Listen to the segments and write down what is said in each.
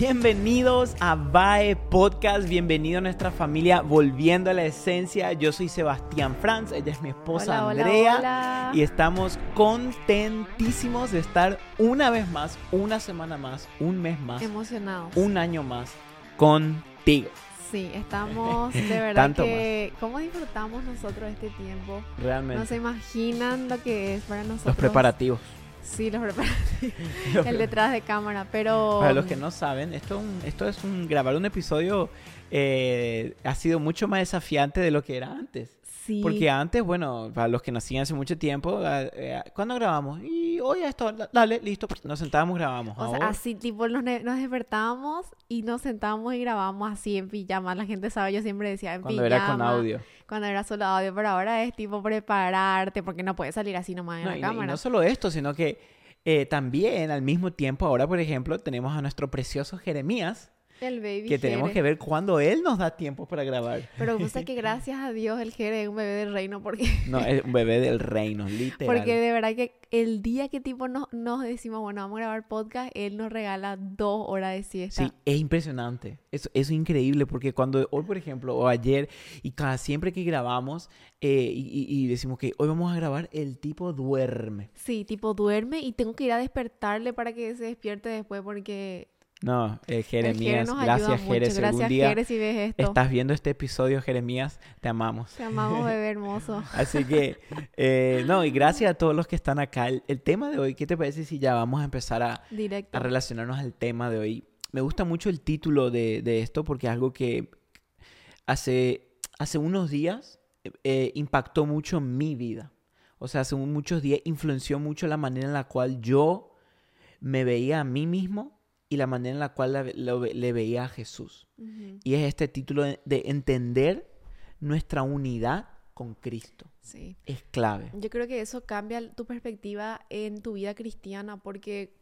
Bienvenidos a VAE Podcast, bienvenido a nuestra familia Volviendo a la Esencia. Yo soy Sebastián Franz, ella es mi esposa Hola, Andrea hola. y estamos contentísimos de estar una vez más, una semana más, un mes más, Emocionados. un año más contigo. Sí, estamos de verdad Tanto que cómo disfrutamos nosotros este tiempo. Realmente. No se imaginan lo que es para nosotros. Los preparativos. Sí, los preparativos. El detrás de cámara, pero Para los que no saben, esto, es un- esto es un grabar un episodio eh, ha sido mucho más desafiante de lo que era antes. Sí, Porque antes, bueno, para los que nacían hace mucho tiempo, eh, eh, ¿cuándo grabamos? Y hoy esto, da- dale, listo, nos sentábamos, grabamos. o sea, así tipo nos, nos despertábamos y nos sentábamos y grabamos así en pijama. La gente sabe, yo siempre decía en cuando pijama. era con audio. Cuando era solo audio, pero ahora es tipo prepararte porque no puedes salir así nomás en No, la y, no- y cámara. no solo esto, sino que eh, también al mismo tiempo, ahora por ejemplo, tenemos a nuestro precioso Jeremías, El baby que tenemos Jere. que ver cuándo él nos da tiempo para grabar. Pero gusta que gracias a Dios el Jere es un bebé del reino porque No, es un bebé del reino, literal. Porque de verdad que el día que tipo nos, nos decimos, bueno, vamos a grabar podcast, él nos regala dos horas de siesta. Sí, es impresionante. Eso, eso es increíble porque cuando hoy, por ejemplo, o ayer, y cada siempre que grabamos eh, y- y decimos que hoy vamos a grabar, el tipo duerme. Sí, tipo duerme y tengo que ir a despertarle para que se despierte después porque No, eh, Jere Jeremías, gracias mucho. Jere. Si algún Gracias día Jere si ves esto. estás viendo este episodio, Jeremías, te amamos. Te amamos, bebé hermoso. Así que, eh, no, y gracias a todos los que están acá. El, el tema de hoy, ¿qué te parece si ya vamos a empezar a, a relacionarnos al tema de hoy. Me gusta mucho el título de, de esto porque es algo que hace, hace unos días eh, impactó mucho mi vida. O sea, hace muchos días influenció mucho la manera en la cual yo me veía a mí mismo y la manera en la cual la- le veía a Jesús. Y es este título de, de entender nuestra unidad con Cristo. Sí. Es clave. Yo creo que eso cambia tu perspectiva en tu vida cristiana porque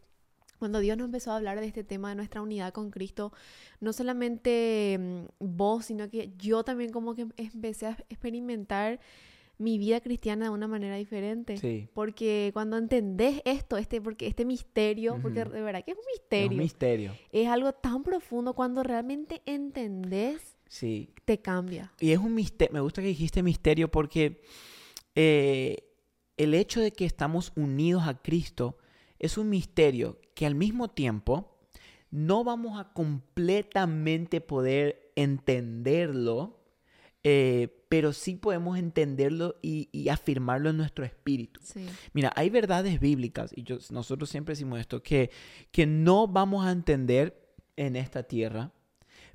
cuando Dios nos empezó a hablar de este tema de nuestra unidad con Cristo, no solamente mm, vos, sino que yo también como que empecé a experimentar mi vida cristiana de una manera diferente. Sí. Porque cuando entendés esto, este, porque este misterio, porque de verdad que es un Es misterio, un misterio. es algo tan profundo, cuando realmente entendés, Sí. te cambia. Y es un misterio, me gusta que dijiste misterio porque eh, el hecho de que estamos unidos a Cristo es un misterio que al mismo tiempo no vamos a completamente poder entenderlo, eh, pero sí podemos entenderlo y, y afirmarlo en nuestro espíritu. Sí. Mira, hay verdades bíblicas, y yo- nosotros siempre decimos esto, que, que no vamos a entender en esta tierra,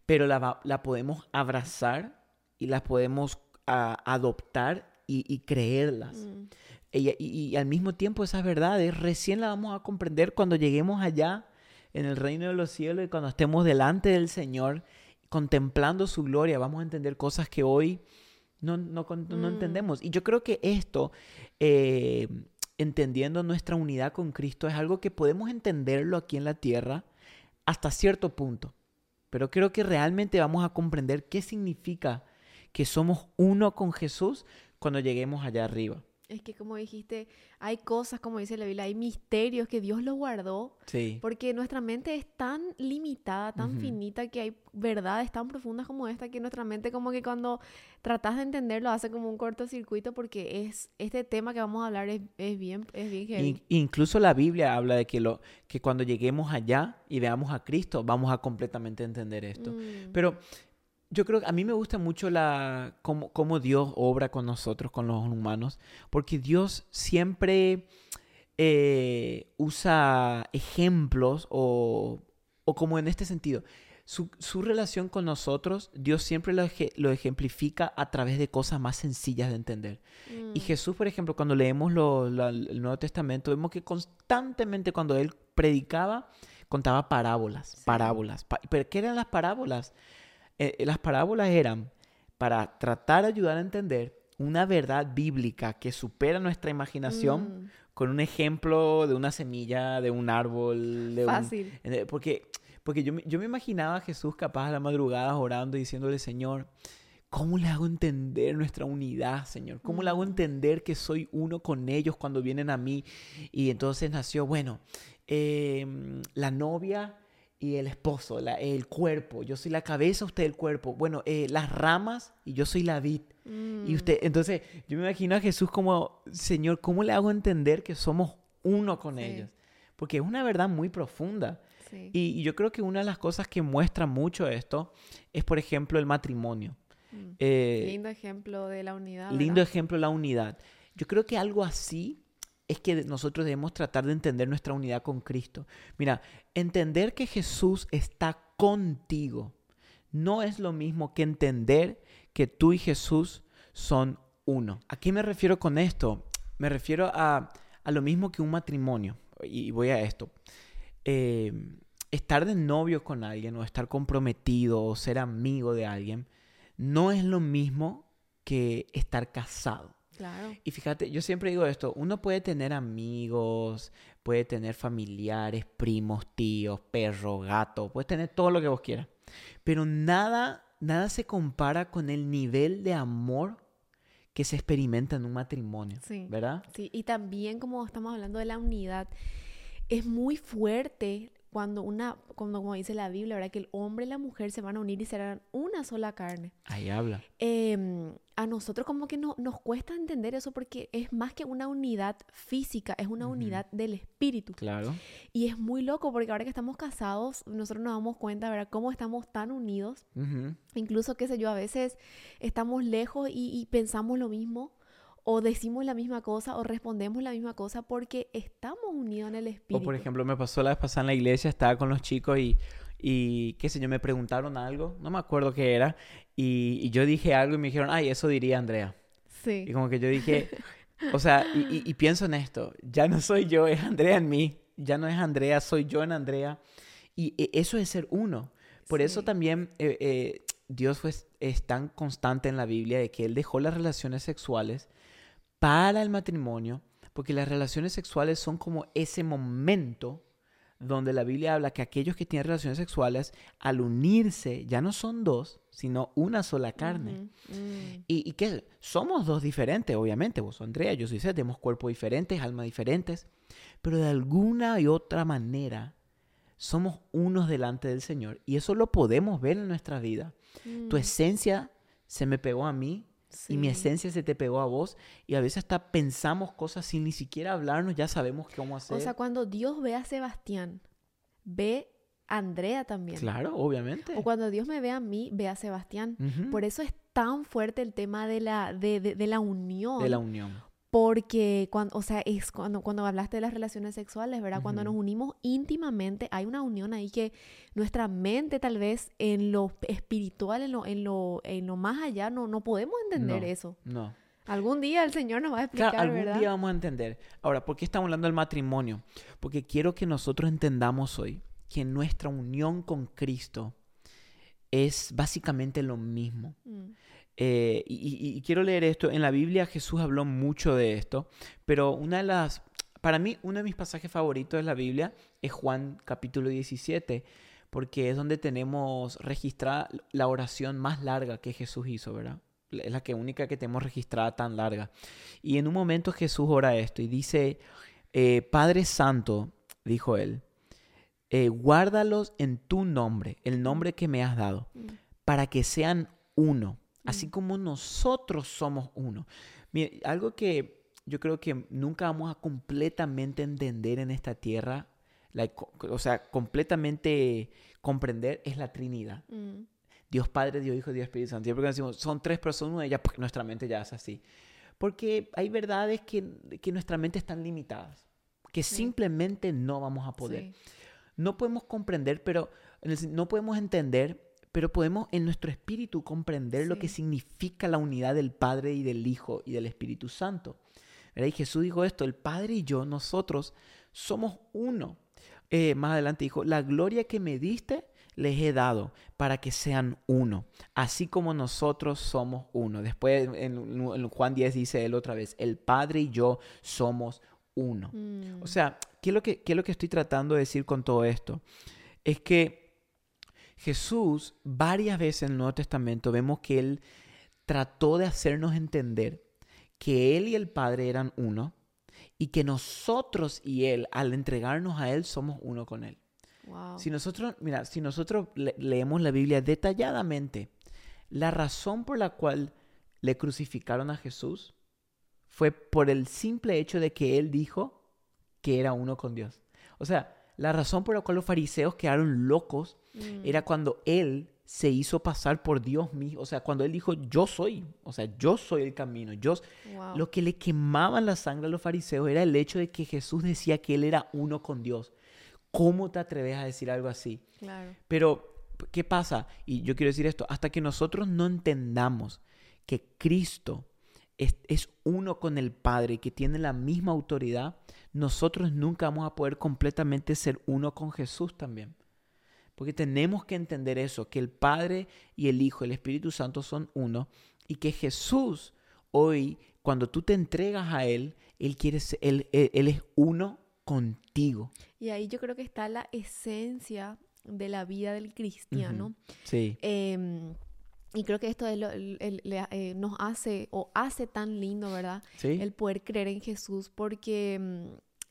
pero la, la podemos abrazar y las podemos adoptar y, y creerlas. Mm. Y, y- y al mismo tiempo esas verdades recién las vamos a comprender cuando lleguemos allá en el reino de los cielos y cuando estemos delante del Señor contemplando su gloria, vamos a entender cosas que hoy no, no, no Mm. entendemos. Y yo creo que esto, eh, entendiendo nuestra unidad con Cristo, es algo que podemos entenderlo aquí en la tierra hasta cierto punto. Pero creo que realmente vamos a comprender qué significa que somos uno con Jesús cuando lleguemos allá arriba. Es que como dijiste, hay cosas, como dice la Biblia, hay misterios que Dios los guardó, Sí. porque nuestra mente es tan limitada, tan finita, que hay verdades tan profundas como esta, que nuestra mente como que cuando tratas de entenderlo hace como un cortocircuito, porque es este tema que vamos a hablar es, es bien, es bien. In- incluso la Biblia habla de que, lo, que cuando lleguemos allá y veamos a Cristo, vamos a completamente entender esto. Mm, Pero yo creo que a mí me gusta mucho la cómo, cómo Dios obra con nosotros, con los humanos, porque Dios siempre eh, usa ejemplos o, o como en este sentido. Su, su relación con nosotros, Dios siempre lo, lo ejemplifica a través de cosas más sencillas de entender. Y mm, Jesús, por ejemplo, cuando leemos lo- la- el Nuevo Testamento, vemos que constantemente cuando él predicaba, contaba parábolas, Sí. parábolas. Pa- ¿Pero qué eran las parábolas? Eh, eh, las parábolas eran para tratar de ayudar a entender una verdad bíblica que supera nuestra imaginación mm, con un ejemplo de una semilla, de un árbol, de fácil. eh, Porque, porque yo, me- yo me imaginaba a Jesús capaz a la madrugada orando y diciéndole, Señor, ¿cómo le hago entender nuestra unidad, Señor? ¿Cómo le hago Mm. entender que soy uno con ellos cuando vienen a mí? Y entonces nació, bueno, em, la novia y el esposo, la- el cuerpo. Yo soy la cabeza, usted el cuerpo. Bueno, eh, las ramas y yo soy la vid. Y Mm, usted, entonces, yo me imagino a Jesús como, Señor, ¿cómo le hago entender que somos uno con Sí. ellos? Porque es una verdad muy profunda. sí. Y, y yo creo que una de las cosas que muestra mucho esto es, por ejemplo, el matrimonio. Mm. Eh, Lindo ejemplo de la unidad. lindo ¿verdad? ejemplo la unidad. Yo creo que algo así es que nosotros debemos tratar de entender nuestra unidad con Cristo. Mira, entender que Jesús está contigo no es lo mismo que entender que tú y Jesús son uno. ¿A qué me refiero con esto? Me refiero a, a lo mismo que un matrimonio. Y voy a esto. Eh, estar de novio con alguien o estar comprometido o ser amigo de alguien no es lo mismo que estar casado. Claro. Y fíjate, yo siempre digo esto, uno puede tener amigos, puede tener familiares, primos, tíos, perro, gato, puedes tener todo lo que vos quieras, pero nada, nada se compara con el nivel de amor que se experimenta en un matrimonio, Sí. ¿verdad? Sí, y también como estamos hablando de la unidad, es muy fuerte cuando una, cuando, como dice la Biblia, ¿verdad? Que el hombre y la mujer se van a unir y serán una sola carne. Ahí habla. Em, a nosotros como que no, nos cuesta entender eso porque es más que una unidad física, es una unidad del espíritu. Claro. Y es muy loco porque ahora que estamos casados, nosotros nos damos cuenta, ¿verdad? Cómo estamos tan unidos. Incluso, qué sé yo, a veces estamos lejos y, y pensamos lo mismo, o decimos la misma cosa, o respondemos la misma cosa porque estamos unidos en el O espíritu. por ejemplo, me pasó la vez pasada en la iglesia, estaba con los chicos y, y qué sé yo, me preguntaron algo, no me acuerdo qué era, y, y yo dije algo y me dijeron, ay, eso diría Andrea. Sí, Y como que yo dije, o sea, y, y- y pienso en esto, ya no soy yo, es Andrea en mí, ya no es Andrea, soy yo en Andrea. Y e- eso es ser uno. Por eso también eh, eh, Dios fue, es tan constante en la Biblia de que Él dejó las relaciones sexuales para el matrimonio, porque las relaciones sexuales son como ese momento donde la Biblia habla que aquellos que tienen relaciones sexuales, al unirse, ya no son dos, sino una sola carne. Mm, ¿Y, y qué? Somos dos diferentes, obviamente. Vos Andrea, yo soy Seth, tenemos cuerpos diferentes, almas diferentes. Pero de alguna y otra manera somos unos delante del Señor. Y eso lo podemos ver en nuestra vida. Tu mm, esencia se me pegó a mí y mi sí. esencia se te pegó a vos. Y a veces hasta pensamos cosas sin ni siquiera hablarnos, ya sabemos cómo hacer. O sea, cuando Dios ve a Sebastián, ve a Andrea también. claro, obviamente. O cuando Dios me ve a mí, ve a Sebastián. Ujú. Por eso es tan fuerte el tema de la, de, de- de la unión. De la unión. Porque, cuando, o sea, es cuando, cuando hablaste de las relaciones sexuales, ¿verdad? Cuando Ujú. nos unimos íntimamente, hay una unión ahí que nuestra mente tal vez en lo espiritual, en lo, en lo, en lo más allá, no, no podemos entender No. eso. No. Algún día el Señor nos va a explicar, Claro, algún ¿verdad? día vamos a entender. Ahora, ¿por qué estamos hablando del matrimonio? Porque quiero que nosotros entendamos hoy que nuestra unión con Cristo es básicamente lo mismo. Mm, Eh, y, quiero leer esto. En la Biblia Jesús habló mucho de esto, pero una de las, para mí, uno de mis pasajes favoritos de la Biblia es Juan capítulo 17, porque es donde tenemos registrada la oración más larga que Jesús hizo, ¿verdad? Es la que única que tenemos registrada tan larga. Y en un momento Jesús ora esto y dice, eh, Padre Santo, dijo él, eh, guárdalos en tu nombre, el nombre que me has dado, mm, para que sean uno, así Mm. como nosotros somos uno. Mire, algo que yo creo que nunca vamos a completamente entender en esta tierra, la o sea, completamente comprender, es la Trinidad. mm, Dios Padre, Dios Hijo, Dios Espíritu Santo. Siempre decimos, son tres personas, una, ya ¡pac! nuestra mente ya es así. Porque hay verdades que, que nuestra mente están limitadas, que Sí. simplemente no vamos a poder sí, no podemos comprender, pero no podemos entender, pero podemos en nuestro espíritu comprender lo que significa la unidad del Padre y del Hijo y del Espíritu Santo. ¿Verdad? Y Jesús dijo esto, el Padre y yo, nosotros somos uno. Eh, más adelante dijo, la gloria que me diste les he dado para que sean uno, así como nosotros somos uno. Después en, en Juan 10 dice él otra vez, el Padre y yo somos uno. mm, O sea, ¿qué es, lo que, qué es lo que estoy tratando de decir con todo esto? Es que Jesús, varias veces en el Nuevo Testamento, vemos que Él trató de hacernos entender que Él y el Padre eran uno y que nosotros y Él, al entregarnos a Él, somos uno con Él. Wow. Si nosotros, mira, si nosotros le- leemos la Biblia detalladamente, la razón por la cual le crucificaron a Jesús fue por el simple hecho de que él dijo que era uno con Dios. O sea, la razón por la cual los fariseos quedaron locos Mm, era cuando él se hizo pasar por Dios mismo. O sea, cuando él dijo, yo soy, o sea, yo soy el camino. Yo, wow. lo que le quemaban la sangre a los fariseos era el hecho de que Jesús decía que él era uno con Dios. ¿Cómo te atreves a decir algo así? Claro. Pero, ¿qué pasa? Y yo quiero decir esto, hasta que nosotros no entendamos que Cristo es, es uno con el Padre, que tiene la misma autoridad, nosotros nunca vamos a poder completamente ser uno con Jesús también. Porque tenemos que entender eso, que el Padre y el Hijo, el Espíritu Santo son uno, y que Jesús hoy, cuando tú te entregas a Él, Él, quiere ser- él, él- él es uno contigo. Y ahí yo creo que está la esencia de la vida del cristiano. Sí. Em, y creo que esto es lo- el- el- le- eh, nos hace o hace tan lindo, ¿verdad? Sí. El poder creer en Jesús porque mm,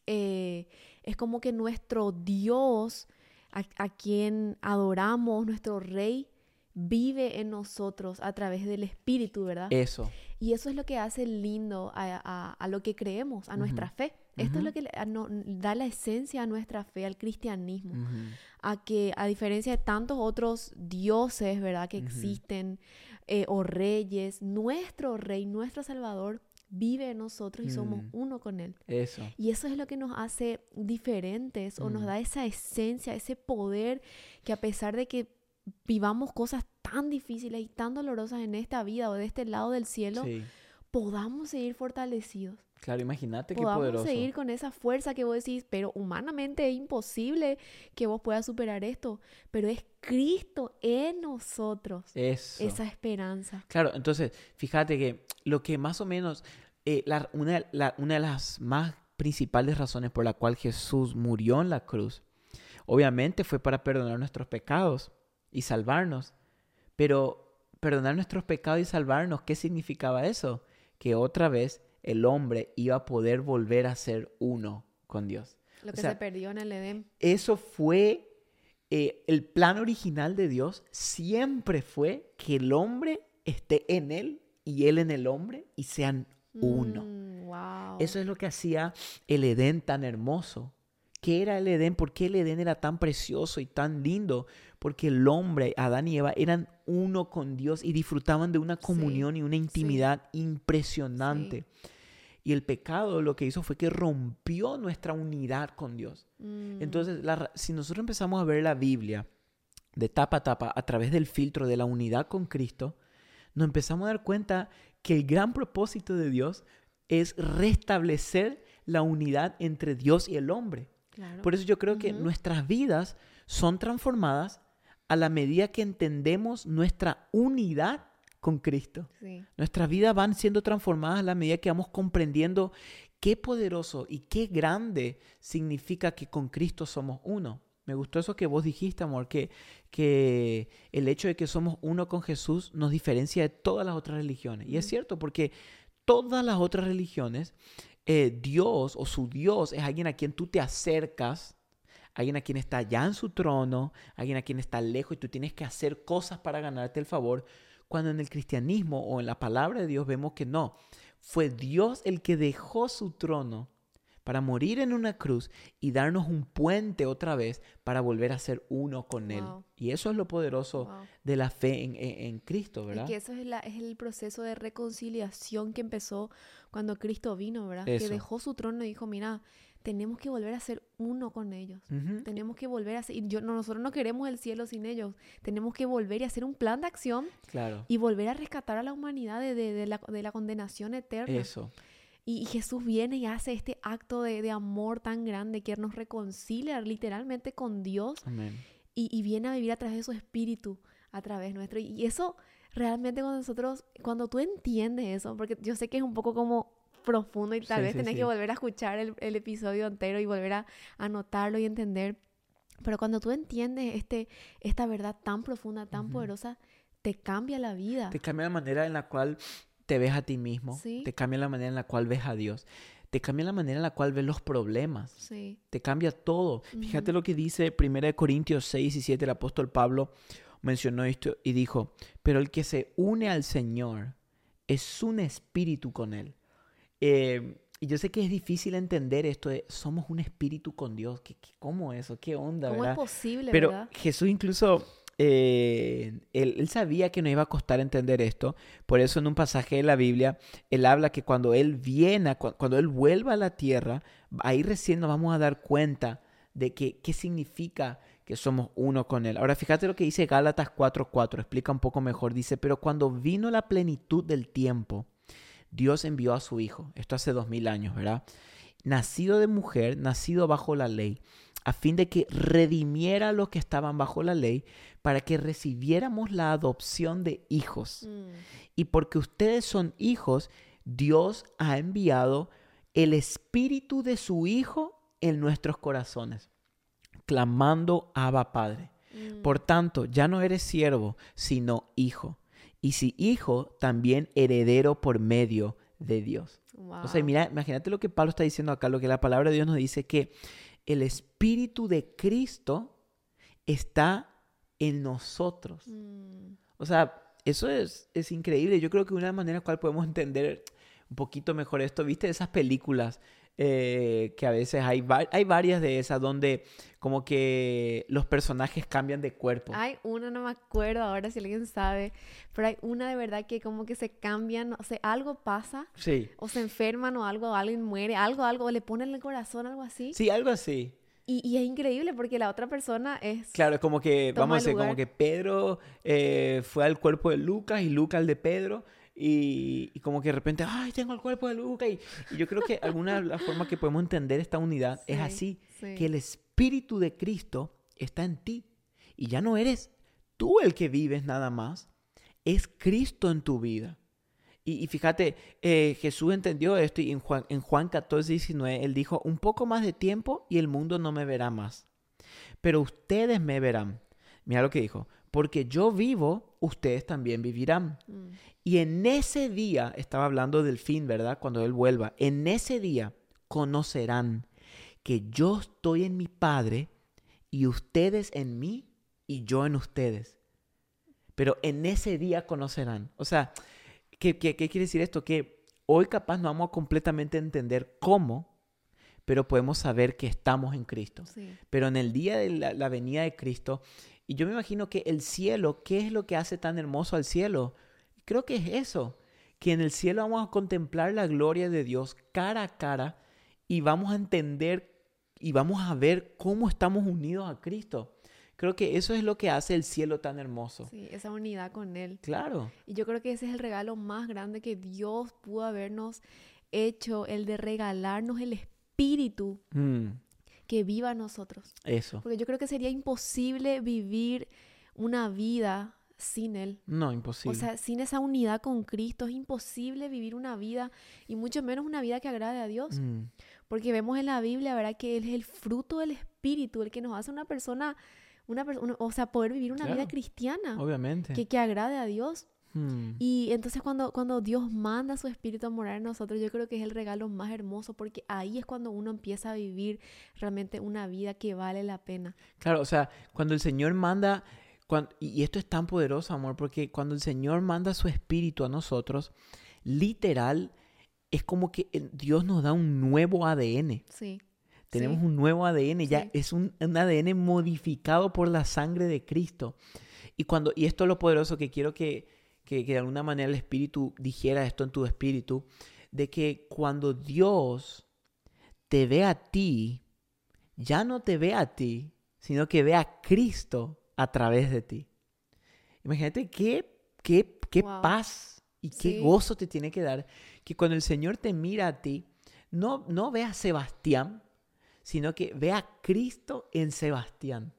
eh, es como que nuestro Dios, a, a quien adoramos, nuestro Rey, vive en nosotros a través del Espíritu, ¿verdad? Eso. Y eso es lo que hace lindo a, a- a lo que creemos, a nuestra fe. Esto es lo que le- a no- da la esencia a nuestra fe, al cristianismo a que a diferencia de tantos otros dioses, ¿verdad? Que existen, eh, o reyes, nuestro rey, nuestro salvador, vive en nosotros y somos Mm. uno con él. Eso. Y eso es lo que nos hace diferentes o nos Mm. da esa esencia, ese poder que a pesar de que vivamos cosas tan difíciles y tan dolorosas en esta vida o de este lado del cielo, Sí. podamos seguir fortalecidos. Claro, imagínate qué Podamos poderoso. seguir con esa fuerza que vos decís, pero humanamente es imposible que vos puedas superar esto, pero es Cristo en nosotros Eso. esa esperanza. Claro, entonces, fíjate que lo que más o menos, eh, la- una, la- una de las más principales razones por la cual Jesús murió en la cruz, obviamente fue para perdonar nuestros pecados y salvarnos. Pero perdonar nuestros pecados y salvarnos, ¿qué significaba eso? Que otra vez el hombre iba a poder volver a ser uno con Dios. Lo O que sea, se perdió en el Edén. Eso fue eh, el plan original de Dios, siempre fue que el hombre esté en él y él en el hombre y sean uno. Mm, wow. Eso es lo que hacía el Edén tan hermoso. ¿Qué era el Edén? ¿Por qué el Edén era tan precioso y tan lindo? Porque el hombre, Adán y Eva, eran uno con Dios y disfrutaban de una Sí, comunión y una intimidad impresionante. Y el pecado lo que hizo fue que rompió nuestra unidad con Dios. Mm, Entonces, la si nosotros empezamos a ver la Biblia de tapa a tapa a través del filtro de la unidad con Cristo, nos empezamos a dar cuenta que el gran propósito de Dios es restablecer la unidad entre Dios y el hombre. claro. Por eso yo creo que nuestras vidas son transformadas a la medida que entendemos nuestra unidad con Cristo. Sí. Nuestras vidas van siendo transformadas a la medida que vamos comprendiendo qué poderoso y qué grande significa que con Cristo somos uno. Me gustó eso que vos dijiste, amor, que, que el hecho de que somos uno con Jesús nos diferencia de todas las otras religiones. Y es cierto, porque todas las otras religiones, eh, Dios o su Dios es alguien a quien tú te acercas, alguien a quien está ya en su trono, alguien a quien está lejos y tú tienes que hacer cosas para ganarte el favor. Cuando en el cristianismo o en la palabra de Dios vemos que no, fue Dios el que dejó su trono para morir en una cruz y darnos un puente otra vez para volver a ser uno con Él. Wow. Y eso es lo poderoso Wow. de la fe en, en- en Cristo, ¿verdad? que eso es, la- es el proceso de reconciliación que empezó cuando Cristo vino, ¿verdad? Eso. Que dejó su trono y dijo, mira, tenemos que volver a ser uno con ellos. Ujú. Tenemos que volver a ser, yo, no, nosotros no queremos el cielo sin ellos. Tenemos que volver y hacer un plan de acción Claro, y volver a rescatar a la humanidad de, de- de la, de la condenación eterna. eso. Y, y Jesús viene y hace este acto de, de amor tan grande que nos reconcilia literalmente con Dios Amén. y, y viene a vivir a través de su espíritu, a través nuestro. Y eso realmente cuando nosotros, cuando tú entiendes eso, porque yo sé que es un poco como profundo y tal Sí, vez sí, tenés sí. que volver a escuchar el, el episodio entero y volver a anotarlo y entender. Pero cuando tú entiendes este, esta verdad tan profunda, tan poderosa, te cambia la vida. Te cambia la manera en la cual te ves a ti mismo, Sí. te cambia la manera en la cual ves a Dios. te cambia la manera en la cual ves los problemas. Sí. Te cambia todo. Fíjate lo que dice 1 Corintios 6 y 7, el apóstol Pablo mencionó esto y dijo, pero el que se une al Señor es un espíritu con Él. Eh, y yo sé que es difícil entender esto de somos un espíritu con Dios. ¿Qué, qué- cómo eso? ¿Qué onda? ¿Cómo verdad? es posible, Pero verdad? Jesús incluso, eh, él, él sabía que nos iba a costar entender esto. Por eso en un pasaje de la Biblia, él habla que cuando Él viene, cu- cuando Él vuelva a la tierra, ahí recién nos vamos a dar cuenta de que, qué significa que somos uno con Él. Ahora fíjate lo que dice Gálatas 4.4, explica un poco mejor. Dice, pero cuando vino la plenitud del tiempo, Dios envió a su Hijo, esto hace dos mil años, ¿verdad? Nacido de mujer, nacido bajo la ley, a fin de que redimiera a los que estaban bajo la ley, para que recibiéramos la adopción de hijos. Mm, Y porque ustedes son hijos, Dios ha enviado el espíritu de su Hijo en nuestros corazones, clamando Abba Padre. mm. Por tanto, ya no eres siervo, sino hijo. Y si hijo, también heredero por medio de Dios. O sea, Wow. mira, imagínate lo que Pablo está diciendo acá, lo que la palabra de Dios nos dice, que el Espíritu de Cristo está en nosotros. Mm, O sea, eso es, es increíble. Yo creo que una manera en la cual podemos entender un poquito mejor esto, viste esas películas eh, que a veces hay, va- hay varias de esas donde como que los personajes cambian de cuerpo. Hay una, no me acuerdo ahora si alguien sabe, pero hay una de verdad que como que se cambian, o sea, algo pasa, Sí, o se enferman o algo, alguien muere, algo, algo, o le ponen en el corazón, algo así. sí, algo así. Y, y es increíble porque la otra persona es... Claro, es como que, vamos a decir, como que Pedro eh, fue al cuerpo de Lucas y Lucas al de Pedro. Y, y como que de repente, ay, tengo el cuerpo de Lucas. Y, y yo creo que alguna de las formas que podemos entender esta unidad es Sí, así, sí. que el Espíritu de Cristo está en ti. Y ya no eres tú el que vives nada más, es Cristo en tu vida. Y, y fíjate, eh, Jesús entendió esto y en Juan, en Juan 14, 19, él dijo, un poco más de tiempo y el mundo no me verá más. Pero ustedes me verán. Mira lo que dijo, porque yo vivo, ustedes también vivirán. Mm, Y en ese día, estaba hablando del fin, ¿verdad? Cuando Él vuelva, en ese día conocerán que yo estoy en mi Padre y ustedes en mí y yo en ustedes. Pero en ese día conocerán. O sea, ¿qué, qué, qué quiere decir esto? Que hoy capaz no vamos a completamente entender cómo, pero podemos saber que estamos en Cristo. sí. Pero en el día de la, la venida de Cristo, y yo me imagino que el cielo, ¿qué es lo que hace tan hermoso al cielo? Creo que es eso, que en el cielo vamos a contemplar la gloria de Dios cara a cara y vamos a entender y vamos a ver cómo estamos unidos a Cristo. Creo que eso es lo que hace el cielo tan hermoso. Sí, esa unidad con Él. Claro. Y yo creo que ese es el regalo más grande que Dios pudo habernos hecho, el de regalarnos el Espíritu Mm, que viva en nosotros. eso. Porque yo creo que sería imposible vivir una vida sin Él. No, O imposible. sea, sin esa unidad con Cristo es imposible vivir una vida y mucho menos una vida que agrade a Dios. Mm, Porque vemos en la Biblia, ¿verdad? Que Él es el fruto del Espíritu, el que nos hace una persona, una persona, o sea, poder vivir una vida cristiana obviamente. que, que agrade a Dios. Mm, Y entonces cuando, cuando Dios manda a su Espíritu a morar en nosotros, yo creo que es el regalo más hermoso porque ahí es cuando uno empieza a vivir realmente una vida que vale la pena. Claro, o sea, cuando el Señor manda, cuan- y esto es tan poderoso, amor, porque cuando el Señor manda su espíritu a nosotros, literal, es como que Dios nos da un nuevo ADN. Sí. Tenemos sí. un nuevo ADN, ya Sí. es un, un ADN modificado por la sangre de Cristo. Y, cuando, y esto es lo poderoso que quiero que, que, que de alguna manera el Espíritu dijera esto en tu espíritu, de que cuando Dios te ve a ti, ya no te ve a ti, sino que ve a Cristo a través de ti. Imagínate qué, qué, qué Wow. paz y qué Sí. gozo te tiene que dar que cuando el Señor te mira a ti, no, no ve a Sebastián, sino que ve a Cristo en Sebastián.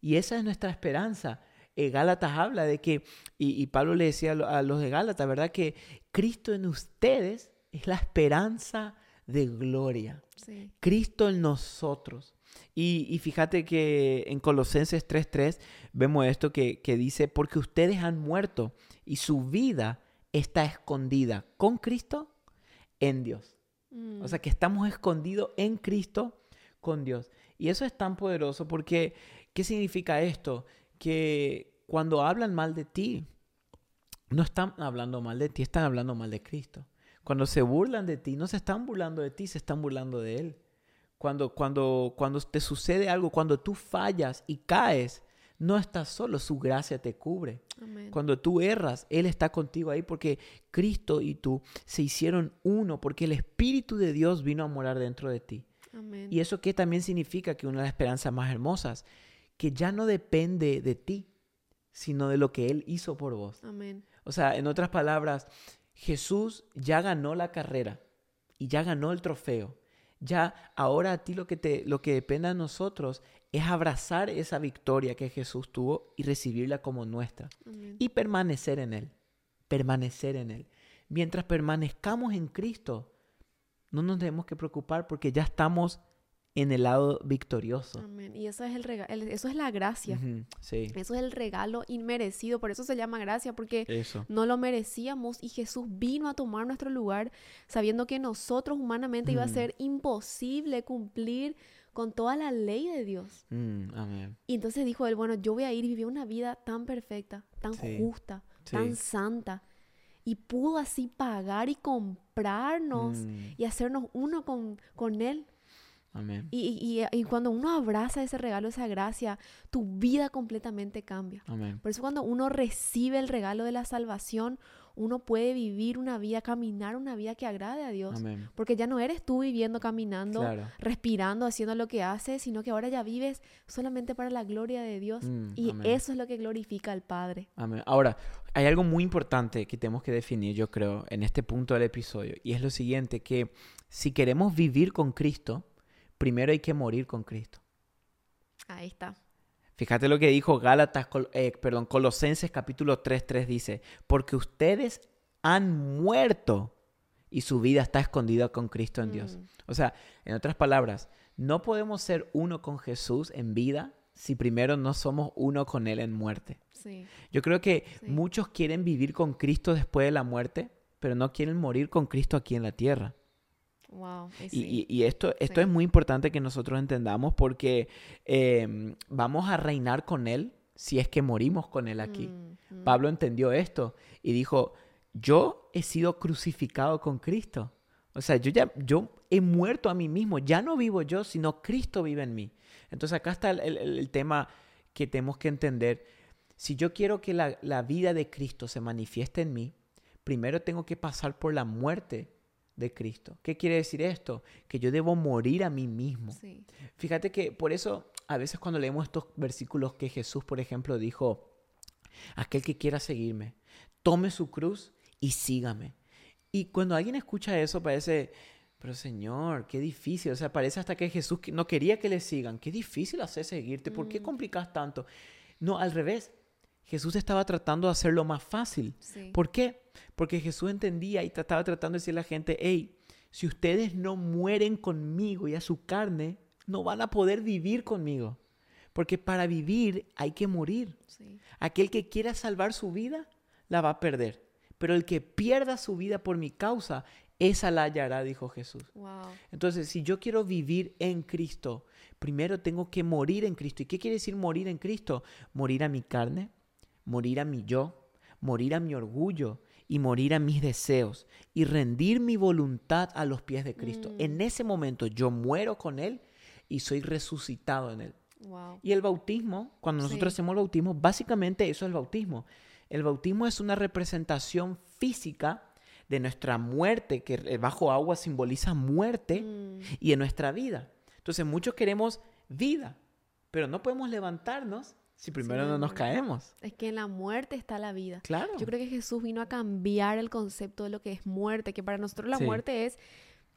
Y esa es nuestra esperanza. Eh, Gálatas habla de que, y, y Pablo le decía a lo- a los de Gálatas, ¿verdad? Que Cristo en ustedes es la esperanza de gloria. Sí. Cristo en nosotros. Y, y fíjate que en Colosenses 3.3 vemos esto que, que dice, porque ustedes han muerto y su vida está escondida con Cristo en Dios. O sea, que estamos escondidos en Cristo con Dios. Y eso es tan poderoso porque, ¿qué significa esto? Que cuando hablan mal de ti, no están hablando mal de ti, están hablando mal de Cristo. Cuando se burlan de ti, no se están burlando de ti, se están burlando de Él. Cuando, cuando, cuando te sucede algo, cuando tú fallas y caes, no estás solo, su gracia te cubre. Cuando tú erras, Él está contigo ahí porque Cristo y tú se hicieron uno, porque el Espíritu de Dios vino a morar dentro de ti. Y eso que también significa que una de las esperanzas más hermosas, que ya no depende de ti, sino de lo que Él hizo por vos. O sea, en otras palabras, Jesús ya ganó la carrera y ya ganó el trofeo. Ya ahora a ti lo que, te, lo que depende de nosotros es abrazar esa victoria que Jesús tuvo y recibirla como nuestra. Y permanecer en Él. Permanecer en Él. Mientras permanezcamos en Cristo, no nos tenemos que preocupar porque ya estamos en el lado victorioso. Amén. Y eso es el regalo, eso es la gracia. sí. Eso es el regalo inmerecido, por eso se llama gracia, porque no lo merecíamos y Jesús vino a tomar nuestro lugar sabiendo que nosotros humanamente iba a ser imposible cumplir con toda la ley de Dios. Mm, amén. Y entonces dijo él, bueno, yo voy a ir y vivir una vida tan perfecta, tan justa, tan santa. Y pudo así pagar y comprarnos mm. y hacernos uno con, con Él. Amén. Y, y, y, cuando uno abraza ese regalo, esa gracia, tu vida completamente cambia. Amén. Por eso cuando uno recibe el regalo de la salvación, uno puede vivir una vida, caminar una vida que agrade a Dios. Amén. Porque ya no eres tú viviendo, caminando, respirando, haciendo lo que haces, sino que ahora ya vives solamente para la gloria de Dios. Mm, y eso es lo que glorifica al Padre. Amén. Ahora, hay algo muy importante que tenemos que definir, yo creo, en este punto del episodio. Y es lo siguiente, que si queremos vivir con Cristo, primero hay que morir con Cristo. Ahí está. Fíjate lo que dijo Gálatas, eh, perdón, Colosenses capítulo 3.3 dice, porque ustedes han muerto y su vida está escondida con Cristo en Dios. Mm. O sea, en otras palabras, no podemos ser uno con Jesús en vida si primero no somos uno con Él en muerte. Yo creo que muchos quieren vivir con Cristo después de la muerte, pero no quieren morir con Cristo aquí en la tierra. Y, esto, esto es muy importante que nosotros entendamos porque em, vamos a reinar con Él si es que morimos con Él aquí. Mm, mm. Pablo entendió esto y dijo, yo he sido crucificado con Cristo. O sea, yo ya yo he muerto a mí mismo, ya no vivo yo, sino Cristo vive en mí. Entonces acá está el, tema que tenemos que entender. Si yo quiero que la, la vida de Cristo se manifieste en mí, primero tengo que pasar por la muerte de Cristo. ¿Qué quiere decir esto? Que yo debo morir a mí mismo. Fíjate que por eso a veces cuando leemos estos versículos que Jesús, por ejemplo, dijo, aquel que quiera seguirme, tome su cruz y sígame. Y cuando alguien escucha eso parece, pero Señor, qué difícil. O sea, parece hasta que Jesús no quería que le sigan. Qué difícil hacer seguirte. ¿Por qué mm. complicas tanto? No, al revés. Jesús estaba tratando de hacerlo más fácil. ¿Por qué? Porque Jesús entendía y estaba tratando de decirle a la gente, hey, si ustedes no mueren conmigo y a su carne, no van a poder vivir conmigo. Porque para vivir hay que morir. Aquel que quiera salvar su vida, la va a perder. Pero el que pierda su vida por mi causa, esa la hallará, dijo Jesús. Entonces, si yo quiero vivir en Cristo, primero tengo que morir en Cristo. ¿Y qué quiere decir morir en Cristo? Morir a mi carne, morir a mi yo, morir a mi orgullo y morir a mis deseos y rendir mi voluntad a los pies de Cristo. Mm. En ese momento yo muero con Él y soy resucitado en Él. Y el bautismo, cuando nosotros hacemos el bautismo, básicamente eso es el bautismo. El bautismo es una representación física de nuestra muerte, que bajo agua simboliza muerte, mm. y en nuestra vida. Entonces muchos queremos vida, pero no podemos levantarnos si primero no nos caemos. Es que en la muerte está la vida. Claro. Yo creo que Jesús vino a cambiar el concepto de lo que es muerte, que para nosotros la muerte es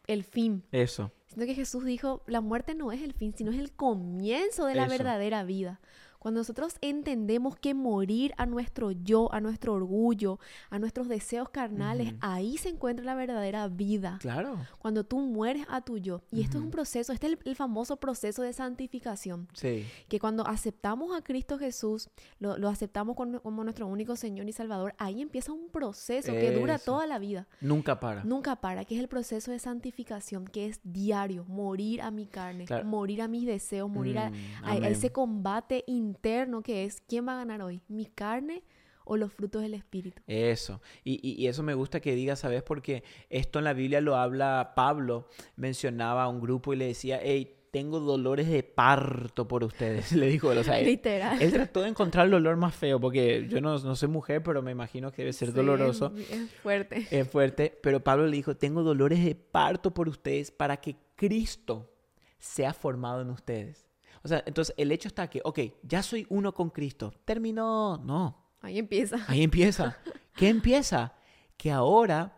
el fin. Eso. Sino que Jesús dijo, la muerte no es el fin, sino es el comienzo de la verdadera vida. Cuando nosotros entendemos que morir a nuestro yo, a nuestro orgullo, a nuestros deseos carnales, Ujú. ahí se encuentra la verdadera vida. Claro. Cuando tú mueres a tu yo. Y esto es un proceso, este es el, el famoso proceso de santificación. Sí. Que cuando aceptamos a Cristo Jesús, lo, lo aceptamos con- como nuestro único Señor y Salvador, ahí empieza un proceso que dura Eso. toda la vida. Nunca para. Nunca para, que es el proceso de santificación, que es diario, morir a mi carne, Claro. morir a mis deseos, morir a, Mm, a- a amén. ese combate interno que es, ¿quién va a ganar hoy? ¿Mi carne o los frutos del Espíritu? Eso. Y, y- y eso me gusta que digas, ¿sabes? Porque esto en la Biblia lo habla Pablo. Mencionaba a un grupo y le decía, hey, tengo dolores de parto por ustedes. Le dijo. O sea, él, Literal. él trató de encontrar el dolor más feo, porque yo no, no soy mujer, pero me imagino que debe ser Sí, doloroso. Es fuerte. Es fuerte, pero Pablo le dijo, tengo dolores de parto por ustedes para que Cristo sea formado en ustedes. O sea, entonces el hecho está que, ok, ya soy uno con Cristo. Terminó. No, Ahí empieza. ahí empieza. ¿Qué empieza? Que ahora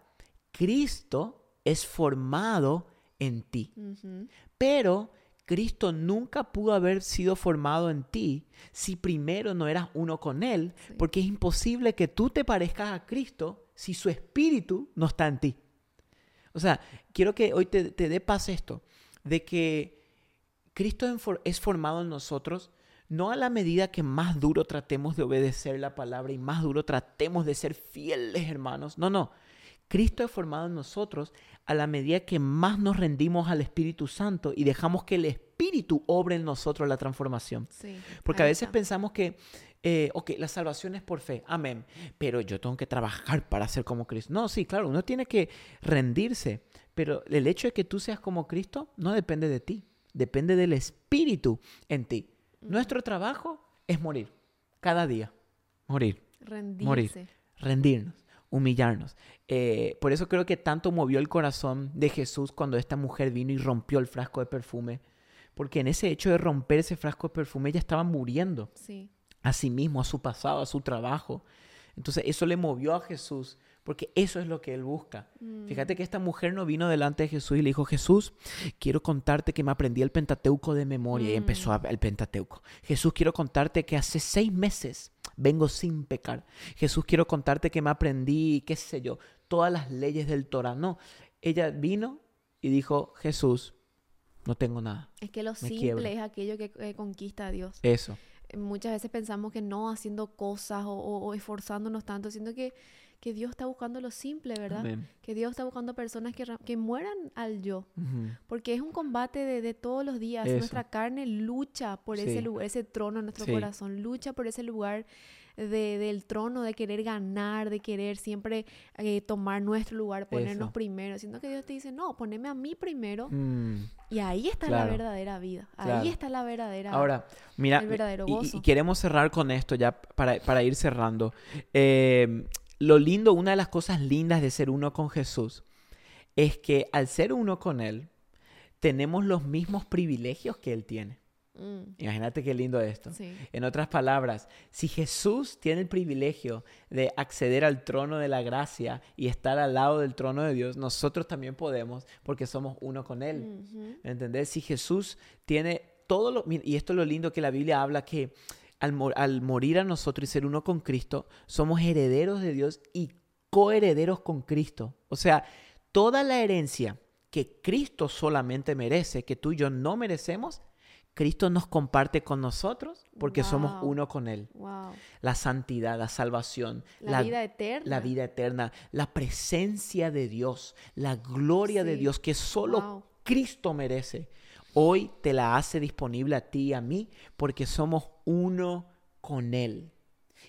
Cristo es formado en ti. Pero Cristo nunca pudo haber sido formado en ti si primero no eras uno con Él, Sí. porque es imposible que tú te parezcas a Cristo si su espíritu no está en ti. O sea, quiero que hoy te, te dé paz esto, de que Cristo es formado en nosotros no a la medida que más duro tratemos de obedecer la palabra y más duro tratemos de ser fieles, hermanos. No, no. Cristo es formado en nosotros a la medida que más nos rendimos al Espíritu Santo y dejamos que el Espíritu obre en nosotros la transformación. Sí, Porque a veces está. pensamos que, eh, ok, la salvación es por fe, amén, pero yo tengo que trabajar para ser como Cristo. No, sí, claro, uno tiene que rendirse, pero el hecho de que tú seas como Cristo no depende de ti, depende del Espíritu en ti. Nuestro trabajo es morir, cada día, morir, rendirse. rendirnos, humillarnos. Eh, por eso creo que tanto movió el corazón de Jesús cuando esta mujer vino y rompió el frasco de perfume. Porque en ese hecho de romper ese frasco de perfume ella estaba muriendo Sí. a sí mismo, a su pasado, a su trabajo. Entonces eso le movió a Jesús, porque eso es lo que él busca. Mm. Fíjate que esta mujer no vino delante de Jesús y le dijo, Jesús, quiero contarte que me aprendí el Pentateuco de memoria. Y Mm. empezó a- el Pentateuco. Jesús, quiero contarte que hace seis meses vengo sin pecar. Jesús, quiero contarte que me aprendí, qué sé yo, todas las leyes del Torah. No, ella vino y dijo, Jesús, no tengo nada. Es que lo simple quiebro. es aquello que conquista a Dios. Eso. Muchas veces pensamos que no haciendo cosas o, o- o esforzándonos tanto, siendo que, que Dios está buscando lo simple, ¿verdad? Amén. Que Dios está buscando personas que, que mueran al yo. Porque es un combate de, de todos los días. Eso. Nuestra carne lucha por Sí. ese lugar, ese trono en nuestro Sí. corazón. Lucha por ese lugar de- del trono, de querer ganar, de querer siempre eh, tomar nuestro lugar, ponernos Eso. primero. Siendo que Dios te dice, no, poneme a mí primero. Mm. Y ahí está Claro. la verdadera vida. Ahí Claro. está la verdadera. Ahora, mira, el verdadero y- y, gozo. y queremos cerrar con esto ya para, para ir cerrando. Eh, lo lindo, una de las cosas lindas de ser uno con Jesús es que al ser uno con Él, tenemos los mismos privilegios que Él tiene. Mm, Imagínate qué lindo esto. sí. En otras palabras, si Jesús tiene el privilegio de acceder al trono de la gracia y estar al lado del trono de Dios, nosotros también podemos porque somos uno con Él. ¿Me entendés? Si Jesús tiene todo lo... Y esto es lo lindo que la Biblia habla, que al, mor- al morir a nosotros y ser uno con Cristo, somos herederos de Dios y coherederos con Cristo. O sea, toda la herencia que Cristo solamente merece, que tú y yo no merecemos, Cristo nos comparte con nosotros porque somos uno con Él. Wow. La santidad, la salvación, La, vida eterna. la vida eterna, la presencia de Dios, la gloria de. Dios que solo Wow. Cristo merece. Hoy te la hace disponible a ti y a mí porque somos uno con Él.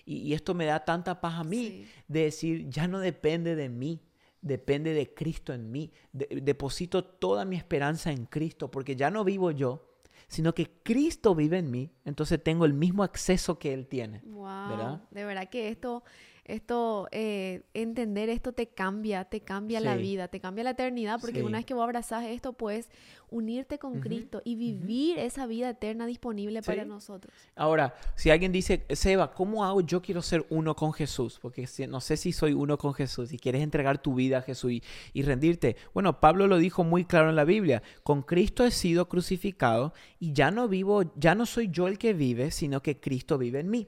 Y, y esto me da tanta paz a mí Sí. de decir, ya no depende de mí, depende de Cristo en mí. De- deposito toda mi esperanza en Cristo porque ya no vivo yo, sino que Cristo vive en mí. Entonces tengo el mismo acceso que Él tiene. Wow, ¿Verdad? de verdad que esto Esto, eh, entender esto te cambia, te cambia la Sí. vida, te cambia la eternidad, porque Sí. una vez que vos abrazás esto, puedes unirte con Ujú, Cristo y vivir esa vida eterna disponible para Sí. nosotros. Ahora, si alguien dice, Seba, ¿cómo hago? Yo quiero ser uno con Jesús, porque no sé si soy uno con Jesús y quieres entregar tu vida a Jesús y, y rendirte. Bueno, Pablo lo dijo muy claro en la Biblia, con Cristo he sido crucificado y ya no vivo, ya no soy yo el que vive, sino que Cristo vive en mí.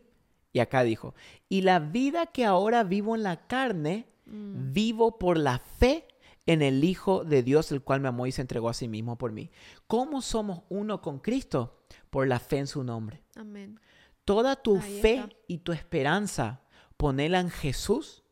Y acá dijo, y la vida que ahora vivo en la carne, Mm. vivo por la fe en el Hijo de Dios, el cual me amó y se entregó a sí mismo por mí. ¿Cómo somos uno con Cristo? Por la fe en su nombre. Amén. Toda tu Ahí fe está. y tu esperanza, ponela en Jesús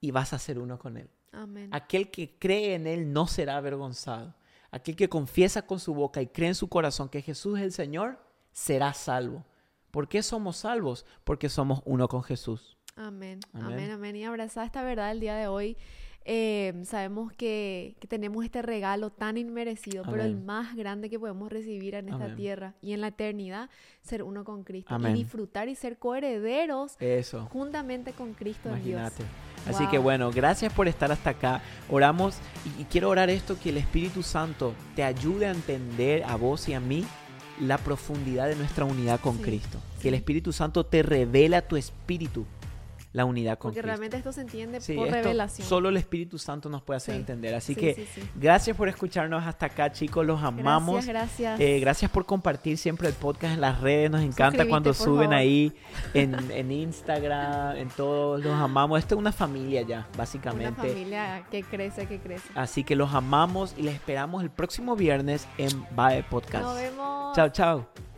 y vas a ser uno con Él. Amén. Aquel que cree en Él no será avergonzado. Aquel que confiesa con su boca y cree en su corazón que Jesús es el Señor, será salvo. ¿Por qué somos salvos? Porque somos uno con Jesús. Amén, Amén. amén, amén. Y abrazar esta verdad el día de hoy. Eh, sabemos que, que tenemos este regalo tan inmerecido, pero el más grande que podemos recibir en esta Amén. tierra y en la eternidad, ser uno con Cristo Amén. y disfrutar y ser coherederos Eso. juntamente con Cristo en Dios. Imagínate. Así que bueno, gracias por estar hasta acá. Oramos y, y quiero orar esto, que el Espíritu Santo te ayude a entender a vos y a mí la profundidad de nuestra unidad con Sí, Cristo. sí. Que el Espíritu Santo te revela tu espíritu la unidad con Porque Cristo. realmente esto se entiende Sí, por esto revelación. Solo el Espíritu Santo nos puede hacer Sí, entender. Así sí, que gracias por escucharnos hasta acá, chicos. Los amamos. Gracias, gracias. Eh, gracias por compartir siempre el podcast en las redes. Nos encanta cuando suben favor. ahí en, en Instagram, en todos. Los amamos. Esto es una familia ya, Una básicamente. familia que crece, que crece. Así que los amamos y les esperamos el próximo viernes en Bae Podcast. Nos vemos. Chao, chao.